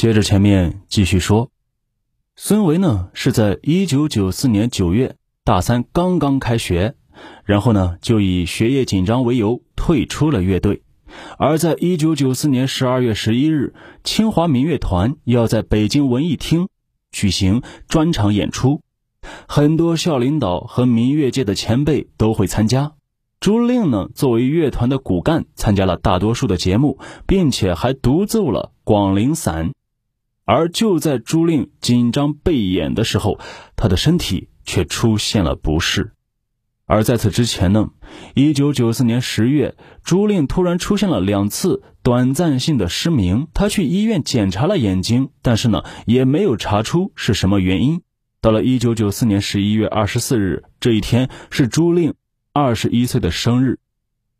接着前面继续说，孙维呢是在一九九四年九月大三刚刚开学，然后呢就以学业紧张为由退出了乐队。而在一九九四年十二月十一日，清华民乐团要在北京文艺厅举行专场演出，很多校领导和民乐界的前辈都会参加。朱令呢，作为乐团的骨干，参加了大多数的节目，并且还独奏了《广陵散》。而就在朱令紧张备演的时候，他的身体却出现了不适。而在此之前呢，一九九四年十月，朱令突然出现了两次短暂性的失明。他去医院检查了眼睛，但是呢，也没有查出是什么原因。到了一九九四年十一月二十四日，这一天是朱令二十一岁的生日。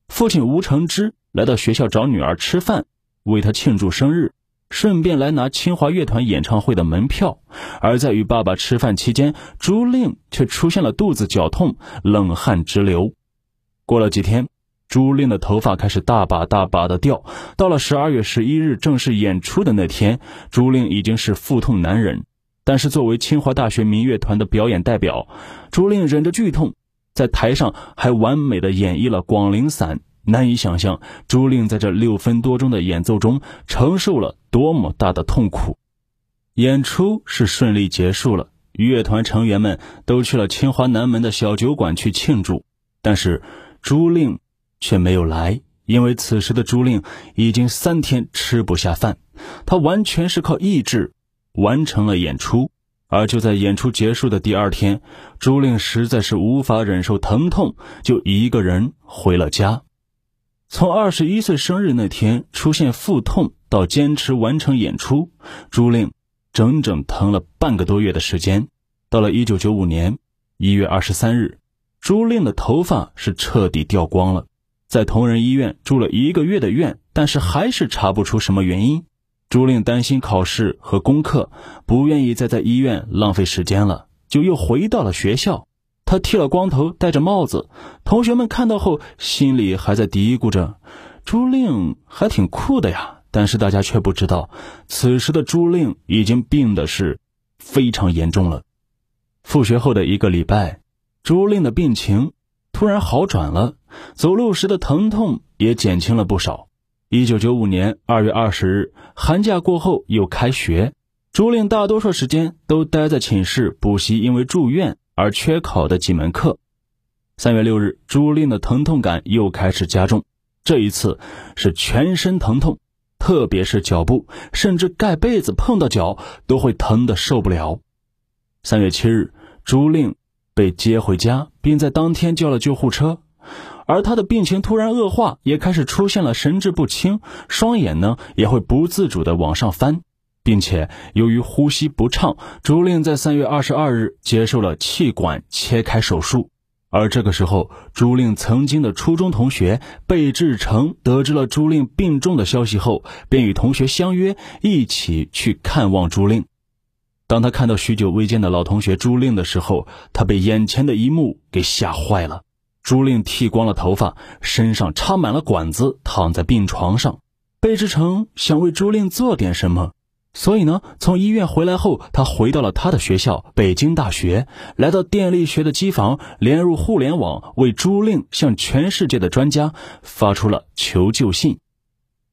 父亲吴承之来到学校找女儿吃饭，为他庆祝生日。顺便来拿清华乐团演唱会的门票，而在与爸爸吃饭期间，朱令却出现了肚子绞痛、冷汗直流。过了几天，朱令的头发开始大把大把的掉。到了十二月十一日正式演出的那天，朱令已经是腹痛难忍。但是作为清华大学民乐团的表演代表，朱令忍着剧痛，在台上还完美的演绎了《广陵散》。难以想象，朱令在这六分多钟的演奏中承受了多么大的痛苦。演出是顺利结束了，乐团成员们都去了清华南门的小酒馆去庆祝，但是朱令却没有来，因为此时的朱令已经三天吃不下饭，他完全是靠意志完成了演出。而就在演出结束的第二天，朱令实在是无法忍受疼痛，就一个人回了家。从二十一岁生日那天出现腹痛到坚持完成演出，朱令整整疼了半个多月的时间。到了一九九五年一月二十三日，朱令的头发是彻底掉光了。在同仁医院住了一个月的院，但是还是查不出什么原因。朱令担心考试和功课，不愿意再在医院浪费时间了，就又回到了学校。他剃了光头，戴着帽子。同学们看到后，心里还在嘀咕着：“朱令还挺酷的呀。”但是大家却不知道，此时的朱令已经病的是非常严重了。复学后的一个礼拜，朱令的病情突然好转了，走路时的疼痛也减轻了不少。一九九五年二月二十日，寒假过后又开学，朱令大多数时间都待在寝室补习，因为住院。而缺考的几门课。三月六日，朱令的疼痛感又开始加重，这一次是全身疼痛，特别是脚部，甚至盖被子碰到脚都会疼得受不了。三月七日，朱令被接回家，并在当天叫了救护车。而他的病情突然恶化，也开始出现了神志不清，双眼呢也会不自主的往上翻。并且由于呼吸不畅，朱令在三月二十二日接受了气管切开手术。而这个时候，朱令曾经的初中同学贝志成得知了朱令病重的消息后，便与同学相约一起去看望朱令。当他看到许久未见的老同学朱令的时候，他被眼前的一幕给吓坏了。朱令剃光了头发，身上插满了管子，躺在病床上。贝志成想为朱令做点什么。所以呢，从医院回来后，他回到了他的学校北京大学，来到电力学的机房，连入互联网，为朱令向全世界的专家发出了求救信。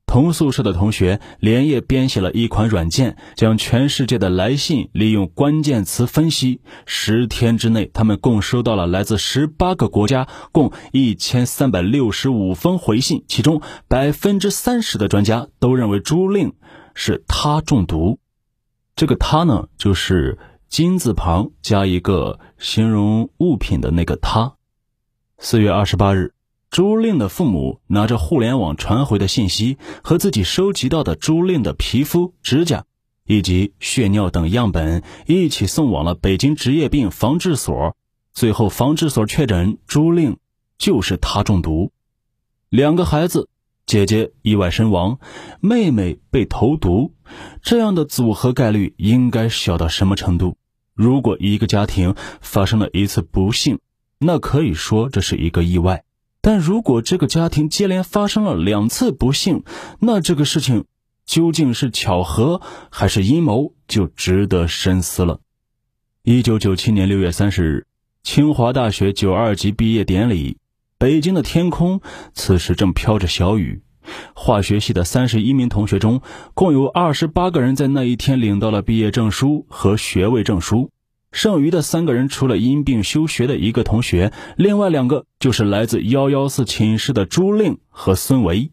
同宿舍的同学连夜编写了一款软件，将全世界的来信利用关键词分析。十天之内，他们共收到了来自十八个国家共一千三百六十五封回信，其中百分之三十的专家都认为朱令。是他中毒，这个他呢，就是金字旁加一个形容物品的那个他。四月二十八日，朱令的父母拿着互联网传回的信息和自己收集到的朱令的皮肤、指甲以及血尿等样本一起送往了北京职业病防治所，最后防治所确诊朱令就是他中毒，两个孩子。姐姐意外身亡，妹妹被投毒，这样的组合概率应该小到什么程度？如果一个家庭发生了一次不幸，那可以说这是一个意外；但如果这个家庭接连发生了两次不幸，那这个事情究竟是巧合还是阴谋，就值得深思了。一九九七年六月三十日，清华大学九二级毕业典礼，北京的天空此时正飘着小雨。化学系的三十一名同学中，共有二十八个人在那一天领到了毕业证书和学位证书。剩余的三个人，除了因病休学的一个同学，另外两个就是来自幺幺四寝室的朱令和孙维。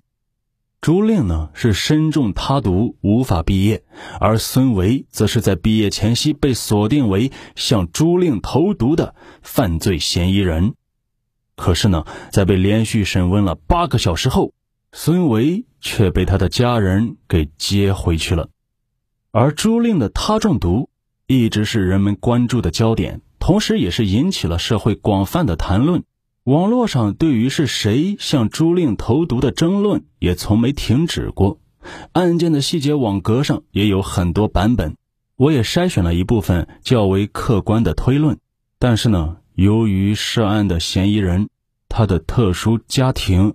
朱令呢是身中他毒无法毕业，而孙维则是在毕业前夕被锁定为向朱令投毒的犯罪嫌疑人。可是呢，在被连续审问了八个小时后，孙维却被他的家人给接回去了，而朱令的他中毒一直是人们关注的焦点，同时也是引起了社会广泛的谈论。网络上对于是谁向朱令投毒的争论也从没停止过，案件的细节网格上也有很多版本，我也筛选了一部分较为客观的推论。但是呢，由于涉案的嫌疑人他的特殊家庭。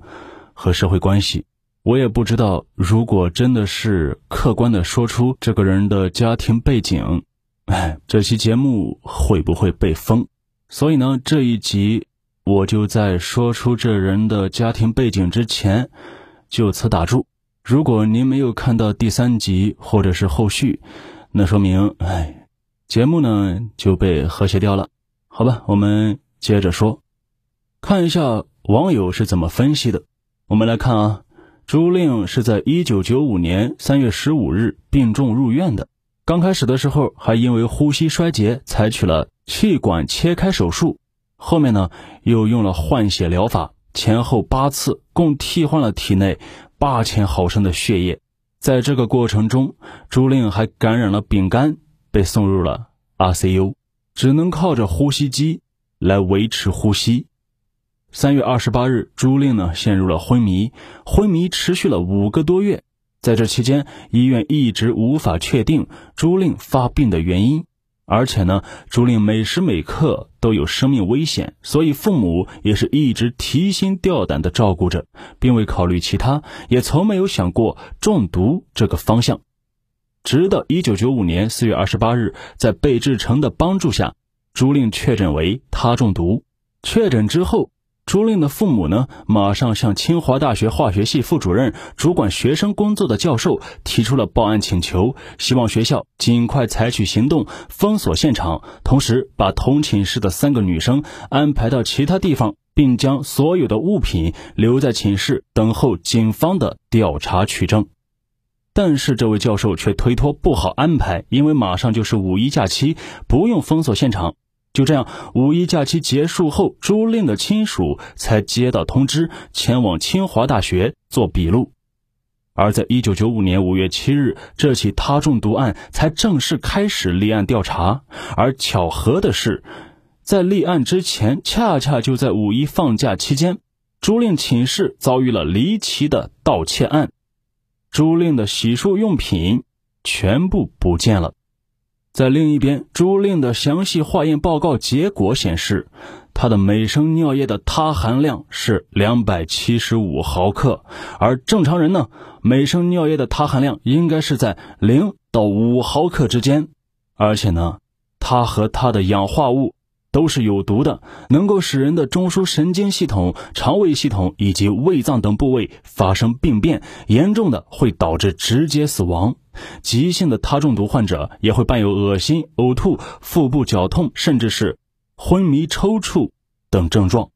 和社会关系，我也不知道。如果真的是客观的说出这个人的家庭背景，哎，这期节目会不会被封？所以呢，这一集我就在说出这人的家庭背景之前，就此打住。如果您没有看到第三集或者是后续，那说明，哎，节目呢就被和谐掉了。好吧，我们接着说，看一下网友是怎么分析的。我们来看啊，朱令是在一九九五年三月十五日病重入院的。刚开始的时候还因为呼吸衰竭采取了气管切开手术，后面呢又用了换血疗法，前后八次，共替换了体内八千毫升的血液。在这个过程中，朱令还感染了丙肝，被送入了 ICU，只能靠着呼吸机来维持呼吸。三月二十八日，朱令呢陷入了昏迷，昏迷持续了五个多月。在这期间，医院一直无法确定朱令发病的原因，而且呢，朱令每时每刻都有生命危险，所以父母也是一直提心吊胆的照顾着，并未考虑其他，也从没有想过中毒这个方向。直到一九九五年四月二十八日，在贝志成的帮助下，朱令确诊为他中毒。确诊之后。朱令的父母呢，马上向清华大学化学系副主任、主管学生工作的教授提出了报案请求，希望学校尽快采取行动，封锁现场，同时把同寝室的三个女生安排到其他地方，并将所有的物品留在寝室，等候警方的调查取证。但是这位教授却推脱不好安排，因为马上就是五一假期，不用封锁现场。就这样，五一假期结束后，朱令的亲属才接到通知，前往清华大学做笔录。而在一九九五年五月七日，这起他中毒案才正式开始立案调查。而巧合的是，在立案之前，恰恰就在五一放假期间，朱令寝室遭遇了离奇的盗窃案，朱令的洗漱用品全部不见了。在另一边，朱令的详细化验报告结果显示，他的每升尿液的他含量是两百七十五毫克，而正常人呢，每升尿液的他含量应该是在零到五毫克之间，而且呢，它和它的氧化物都是有毒的，能够使人的中枢神经系统、肠胃系统以及胃脏等部位发生病变，严重的会导致直接死亡。急性的他中毒患者也会伴有恶心、呕吐、腹部绞痛，甚至是昏迷、抽搐等症状。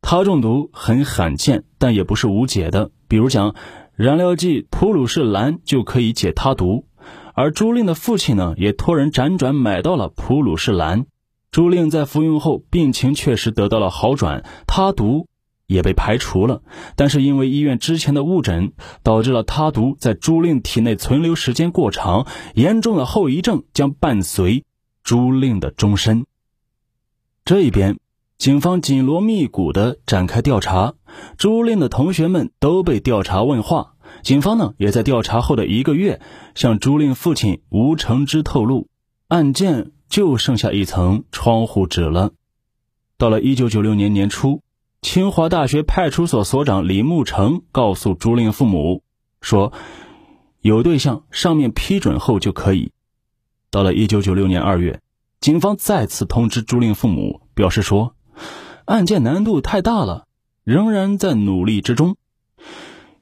他中毒很罕见，但也不是无解的。比如讲，燃料剂普鲁士蓝就可以解他毒。而朱令的父亲呢，也托人辗转买到了普鲁士蓝。朱令在服用后，病情确实得到了好转，他毒。也被排除了，但是因为医院之前的误诊，导致了他毒在朱令体内存留时间过长，严重的后遗症将伴随朱令的终身。这一边，警方紧锣密鼓的展开调查，朱令的同学们都被调查问话。警方呢，也在调查后的一个月，向朱令父亲吴承之透露，案件就剩下一层窗户纸了。到了一九九六年年初。清华大学派出所所长李慕成告诉朱令父母说：“有对象，上面批准后就可以。到了一九九六年二月，警方再次通知朱令父母，表示说案件难度太大了，仍然在努力之中。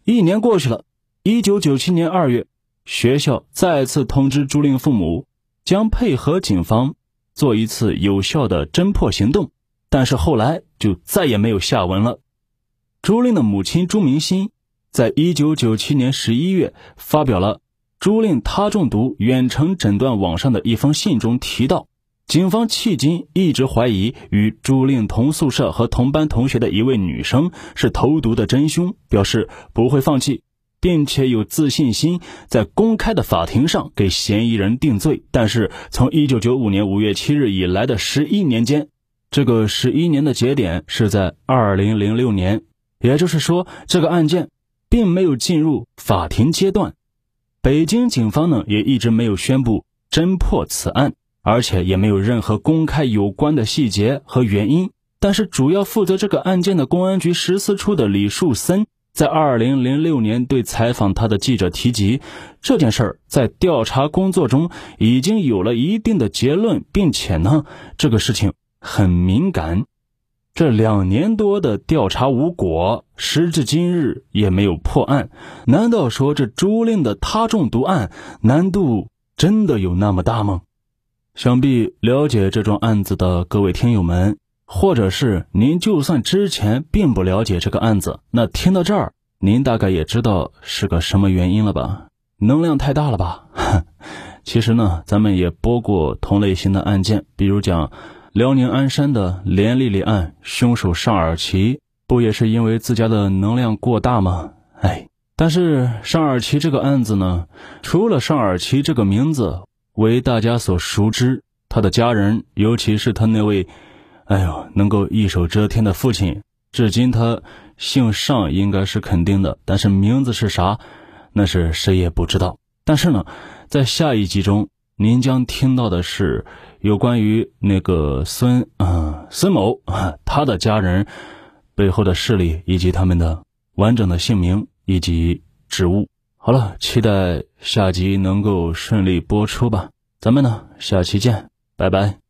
一年过去了，一九九七年二月，学校再次通知朱令父母，将配合警方做一次有效的侦破行动，但是后来就再也没有下文了。朱令的母亲朱明心，在一九九七年十一月发表了朱令他中毒远程诊断网上的一封信中提到，警方迄今一直怀疑与朱令同宿舍和同班同学的一位女生是投毒的真凶，表示不会放弃，并且有自信心在公开的法庭上给嫌疑人定罪。但是从一九九五年五月七日以来的十一年间，这个十一年的节点是在二零零六年。也就是说，这个案件并没有进入法庭阶段。北京警方呢也一直没有宣布侦破此案，而且也没有任何公开有关的细节和原因。但是，主要负责这个案件的公安局十四处的李树森，在二零零六年对采访他的记者提及这件事儿，在调查工作中已经有了一定的结论，并且呢，这个事情很敏感。这两年多的调查无果，时至今日也没有破案。难道说这朱令的他中毒案难度真的有那么大吗？想必了解这桩案子的各位听友们，或者是您，就算之前并不了解这个案子，那听到这儿，您大概也知道是个什么原因了吧？能量太大了吧？其实呢，咱们也播过同类型的案件，比如讲。辽宁鞍山的连丽丽案，凶手尚尔奇不也是因为自家的能量过大吗？哎，但是尚尔奇这个案子呢，除了尚尔奇这个名字为大家所熟知，他的家人，尤其是他那位，哎呦，能够一手遮天的父亲，至今他姓尚应该是肯定的，但是名字是啥，那是谁也不知道。但是呢，在下一集中，您将听到的是。有关于那个孙啊孙某啊 他的家人背后的势力以及他们的完整的姓名以及职务。好了，期待下集能够顺利播出吧。咱们呢，下期见，拜拜。